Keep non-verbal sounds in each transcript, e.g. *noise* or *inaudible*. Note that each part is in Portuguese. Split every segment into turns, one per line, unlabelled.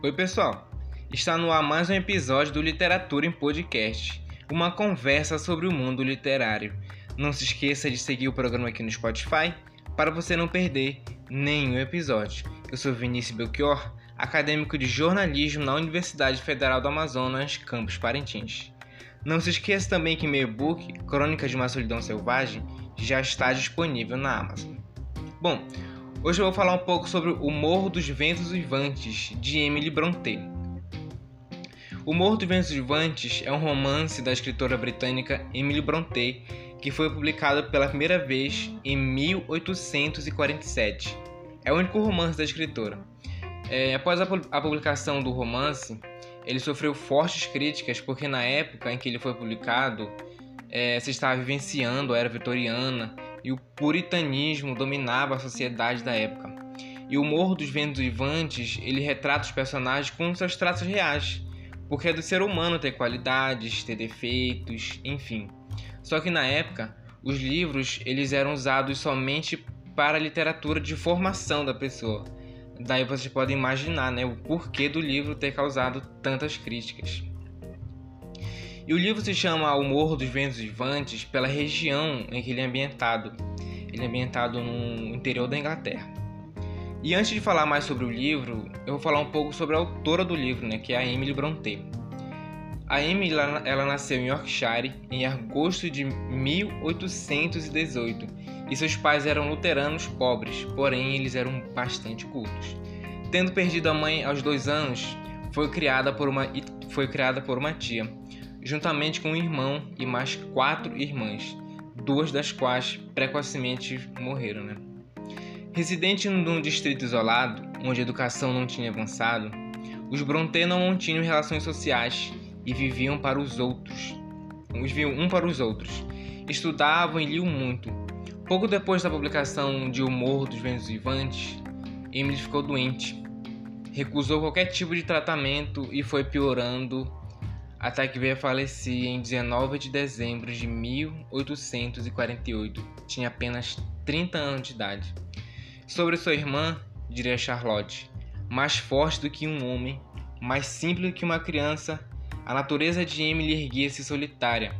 Oi, pessoal! Está no ar mais um episódio do Literatura em Podcast, uma conversa sobre o mundo literário. Não se esqueça de seguir o programa aqui no Spotify para você não perder nenhum episódio. Eu sou Vinícius Belchior, acadêmico de jornalismo na Universidade Federal do Amazonas, campus Parintins. Não se esqueça também que meu e-book, Crônica de uma Solidão Selvagem, já está disponível na Amazon. Bom, Hoje eu vou falar um pouco sobre O Morro dos Ventos Vivantes, de Emily Brontë. O Morro dos Ventos Vivantes é um romance da escritora britânica Emily Brontë que foi publicado pela primeira vez em 1847. É o único romance da escritora. É, após a, a publicação do romance, ele sofreu fortes críticas porque na época em que ele foi publicado é, se estava vivenciando a era vitoriana e o puritanismo dominava a sociedade da época. E o Morro dos Ventos Vivantes, ele retrata os personagens com seus traços reais, porque é do ser humano ter qualidades, ter defeitos, enfim. Só que na época, os livros eles eram usados somente para a literatura de formação da pessoa. Daí vocês podem imaginar né, o porquê do livro ter causado tantas críticas. E o livro se chama O Morro dos Ventos Vivantes pela região em que ele é ambientado. Ele é ambientado no interior da Inglaterra. E antes de falar mais sobre o livro, eu vou falar um pouco sobre a autora do livro, né, que é a Emily Brontë. A Emily ela, ela nasceu em Yorkshire em agosto de 1818 e seus pais eram luteranos pobres, porém eles eram bastante cultos. Tendo perdido a mãe aos dois anos, foi criada por uma, foi criada por uma tia, juntamente com um irmão e mais quatro irmãs, duas das quais precocemente morreram. Né? Residente num distrito isolado, onde a educação não tinha avançado, os Brontë não mantinham relações sociais e viviam para os outros. Viviam um para os outros. Estudavam e liam muito. Pouco depois da publicação de O Morro dos Ventos Vivantes, Emily ficou doente. Recusou qualquer tipo de tratamento e foi piorando até que veio a falecer em 19 de dezembro de 1848. Tinha apenas 30 anos de idade. Sobre sua irmã, diria Charlotte, mais forte do que um homem, mais simples do que uma criança, a natureza de Emily erguia-se solitária,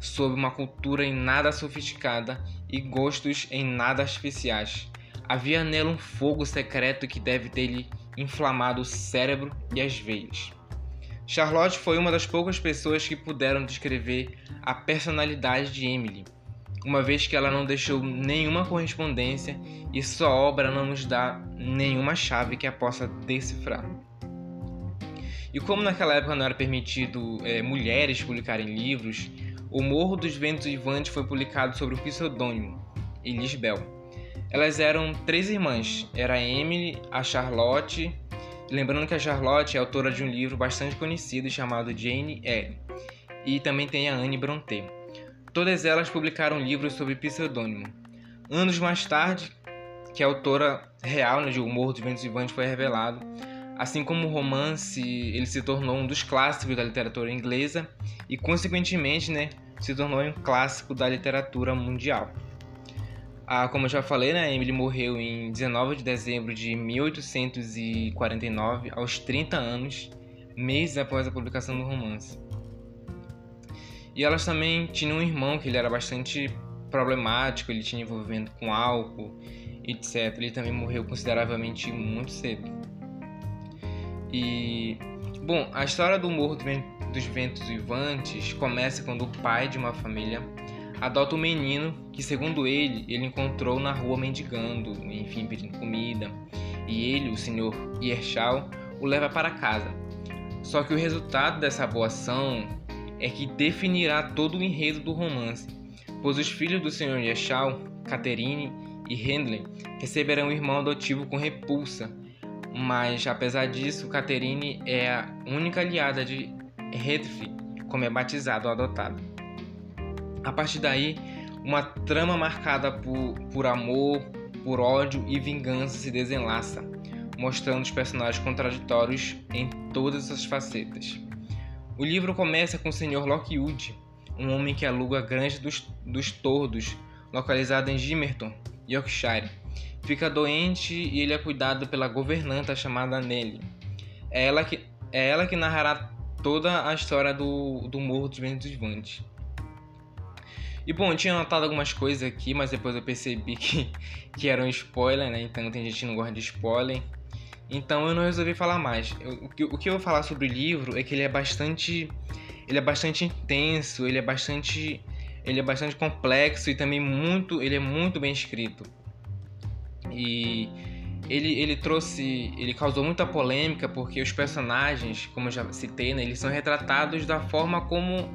sob uma cultura em nada sofisticada e gostos em nada artificiais. Havia nela um fogo secreto que deve ter-lhe inflamado o cérebro e as veias. Charlotte foi uma das poucas pessoas que puderam descrever a personalidade de Emily, uma vez que ela não deixou nenhuma correspondência e sua obra não nos dá nenhuma chave que a possa decifrar. E como naquela época não era permitido é, mulheres publicarem livros, O Morro dos Ventos Vivantes foi publicado sob o pseudônimo Elisbel. Elas eram três irmãs, era a Emily, a Charlotte Lembrando que a Charlotte é autora de um livro bastante conhecido chamado Jane Eyre, e também tem a Anne Brontë. Todas elas publicaram livros sob pseudônimo. Anos mais tarde, que a autora real né, de O Morro dos Ventos Vivantes foi revelado, assim como o romance, ele se tornou um dos clássicos da literatura inglesa e, consequentemente, né, se tornou um clássico da literatura mundial. Ah, como eu já falei, né, Emily morreu em 19 de dezembro de 1849, aos 30 anos, meses após a publicação do romance. E elas também tinham um irmão que ele era bastante problemático, ele tinha envolvimento com álcool, etc. Ele também morreu consideravelmente muito cedo. E bom, a história do Morro dos Ventos Vivantes começa quando o pai de uma família adota um menino que, segundo ele, ele encontrou na rua mendigando, enfim, pedindo comida, e ele, o senhor Ierchal, o leva para casa. Só que o resultado dessa boa ação é que definirá todo o enredo do romance, pois os filhos do senhor Ierchal, Catherine e Hendley, receberão um irmão adotivo com repulsa, mas apesar disso, Catherine é a única aliada de Hedwig, como é batizado ou adotado. A partir daí, uma trama marcada por, por amor, por ódio e vingança se desenlaça, mostrando os personagens contraditórios em todas as facetas. O livro começa com o Sr. Lockwood, um homem que aluga a granja dos, dos tordos, localizada em Gimerton, Yorkshire. Fica doente e ele é cuidado pela governanta chamada Nelly. é ela que, é ela que narrará toda a história do, do Morro dos Ventos Vantes. E bom, eu tinha anotado algumas coisas aqui, mas depois eu percebi que, *laughs* que era um spoiler, né? Então tem gente que não gosta de spoiler. Então eu não resolvi falar mais. Eu, o, que, o que eu vou falar sobre o livro é que ele é bastante. Ele é bastante intenso, ele é bastante. Ele é bastante complexo e também muito. Ele é muito bem escrito. E ele, ele trouxe. Ele causou muita polêmica porque os personagens, como eu já citei, né, eles são retratados da forma como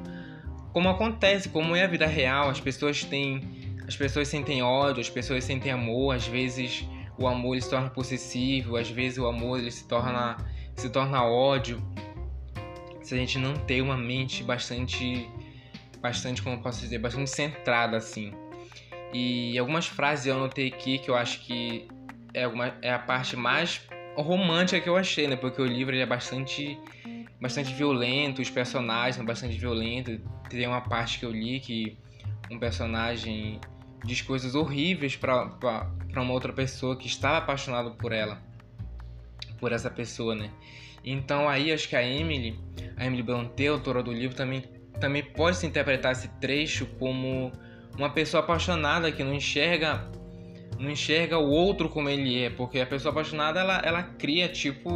como acontece, como é a vida real. As pessoas têm, as pessoas sentem ódio, as pessoas sentem amor. Às vezes o amor ele se torna possessivo, às vezes o amor ele se torna se torna ódio. Se a gente não ter uma mente bastante bastante, como posso dizer, bastante centrada assim. E algumas frases eu anotei aqui que eu acho que é, uma, é a parte mais romântica que eu achei, né? Porque o livro ele é bastante bastante violento, os personagens são bastante violentos. Tem uma parte que eu li que um personagem diz coisas horríveis para uma outra pessoa que estava apaixonado por ela, por essa pessoa, né? Então aí acho que a Emily, a Emily Brontë, autora do livro, também, também pode se interpretar esse trecho como uma pessoa apaixonada que não enxerga não enxerga o outro como ele é, porque a pessoa apaixonada ela, ela cria tipo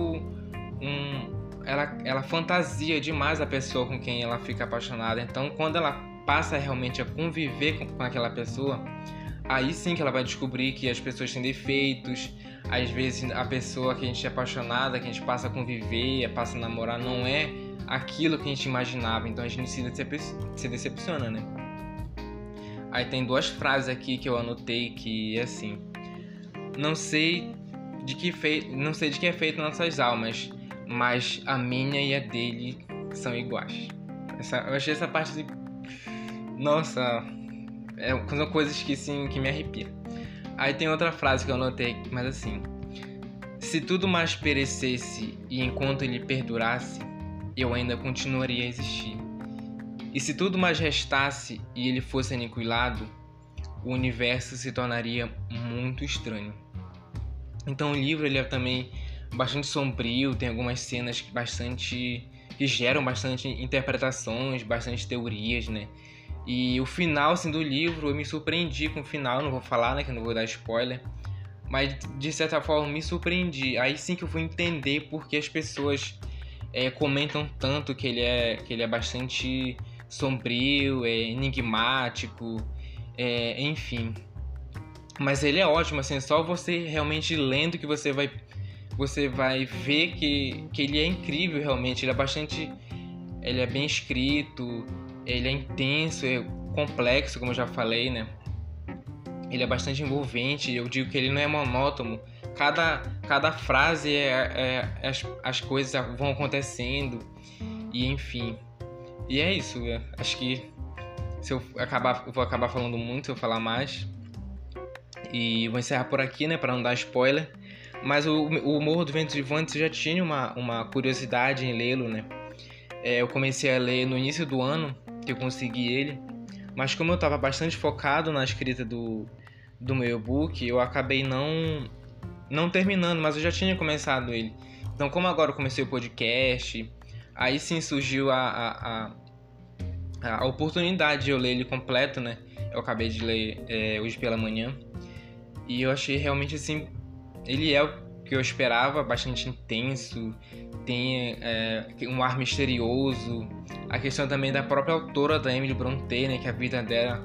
um ela, ela fantasia demais a pessoa com quem ela fica apaixonada. Então, quando ela passa realmente a conviver com, com aquela pessoa, aí sim que ela vai descobrir que as pessoas têm defeitos. Às vezes, a pessoa que a gente é apaixonada, que a gente passa a conviver, passa a namorar, não é aquilo que a gente imaginava. Então, a gente se, decep se decepciona, né? Aí tem duas frases aqui que eu anotei que é assim: Não sei de que fei não sei de que é feito nossas almas, mas a minha e a dele são iguais. Essa, eu achei essa parte de. Nossa, é, são coisas que, sim, que me arrepiam. Aí tem outra frase que eu anotei, mas assim: Se tudo mais perecesse e enquanto ele perdurasse, eu ainda continuaria a existir. E se tudo mais restasse e ele fosse aniquilado, o universo se tornaria muito estranho. Então o livro ele é também bastante sombrio, tem algumas cenas bastante que geram bastante interpretações, bastante teorias, né? E o final assim, do livro, eu me surpreendi com o final, não vou falar, né, que eu não vou dar spoiler, mas de certa forma me surpreendi. Aí sim que eu fui entender porque as pessoas é, comentam tanto que ele é que ele é bastante sombrio, é enigmático, é, enfim. Mas ele é ótimo, assim, só você realmente lendo que você vai você vai ver que, que ele é incrível realmente. Ele é bastante. Ele é bem escrito, ele é intenso, é complexo, como eu já falei, né? Ele é bastante envolvente. Eu digo que ele não é monótono. Cada, cada frase é, é, as, as coisas vão acontecendo e enfim. E é isso. Acho que se eu acabar, eu vou acabar falando muito se eu falar mais. E vou encerrar por aqui, né, para não dar spoiler. Mas o, o Morro do Vento de Vantes já tinha uma, uma curiosidade em lê-lo, né? É, eu comecei a ler no início do ano, que eu consegui ele. Mas como eu estava bastante focado na escrita do, do meu e-book, eu acabei não, não terminando, mas eu já tinha começado ele. Então, como agora eu comecei o podcast, aí sim surgiu a, a, a, a oportunidade de eu ler ele completo, né? Eu acabei de ler é, hoje pela manhã. E eu achei realmente assim ele é o que eu esperava, bastante intenso, tem é, um ar misterioso. A questão também da própria autora da Emily Brontë, né, que a vida dela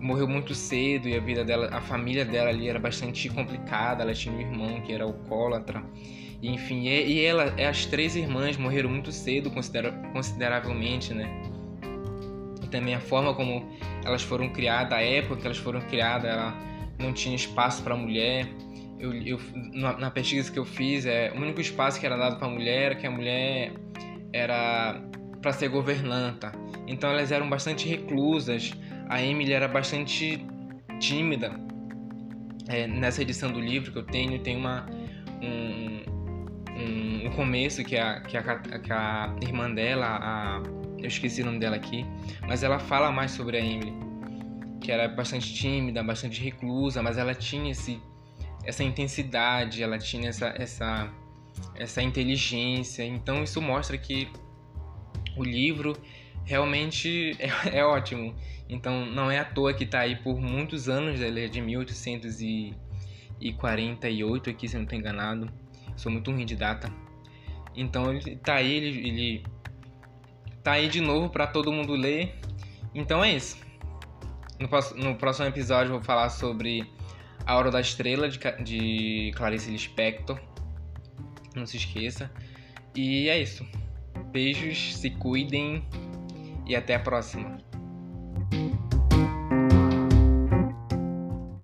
morreu muito cedo e a vida dela, a família dela ali era bastante complicada. Ela tinha um irmão que era alcoólatra. E, enfim, e, e ela, as três irmãs morreram muito cedo, considera, consideravelmente, né? E também a forma como elas foram criadas, a época que elas foram criadas, ela não tinha espaço para mulher eu, eu na, na, pesquisa que eu fiz, é, o único espaço que era dado para a mulher era que a mulher era para ser governanta. Então elas eram bastante reclusas. A Emily era bastante tímida. É, nessa edição do livro que eu tenho, tem uma um, um, um começo que a, que, a, que a irmã dela, a, eu esqueci o nome dela aqui, mas ela fala mais sobre a Emily, que era bastante tímida, bastante reclusa, mas ela tinha esse essa intensidade, ela tinha essa, essa, essa inteligência. Então isso mostra que o livro realmente *laughs* é, é ótimo. Então não é à toa que está aí por muitos anos, ele é de 1848 aqui, se não estou enganado. Sou muito ruim de data. Então ele tá aí, ele, ele tá aí de novo para todo mundo ler. Então é isso. No, no, próximo episódio eu vou falar sobre A Hora da Estrela de, de Clarice Lispector. Não se esqueça. E é isso. Beijos, se cuidem e até a próxima.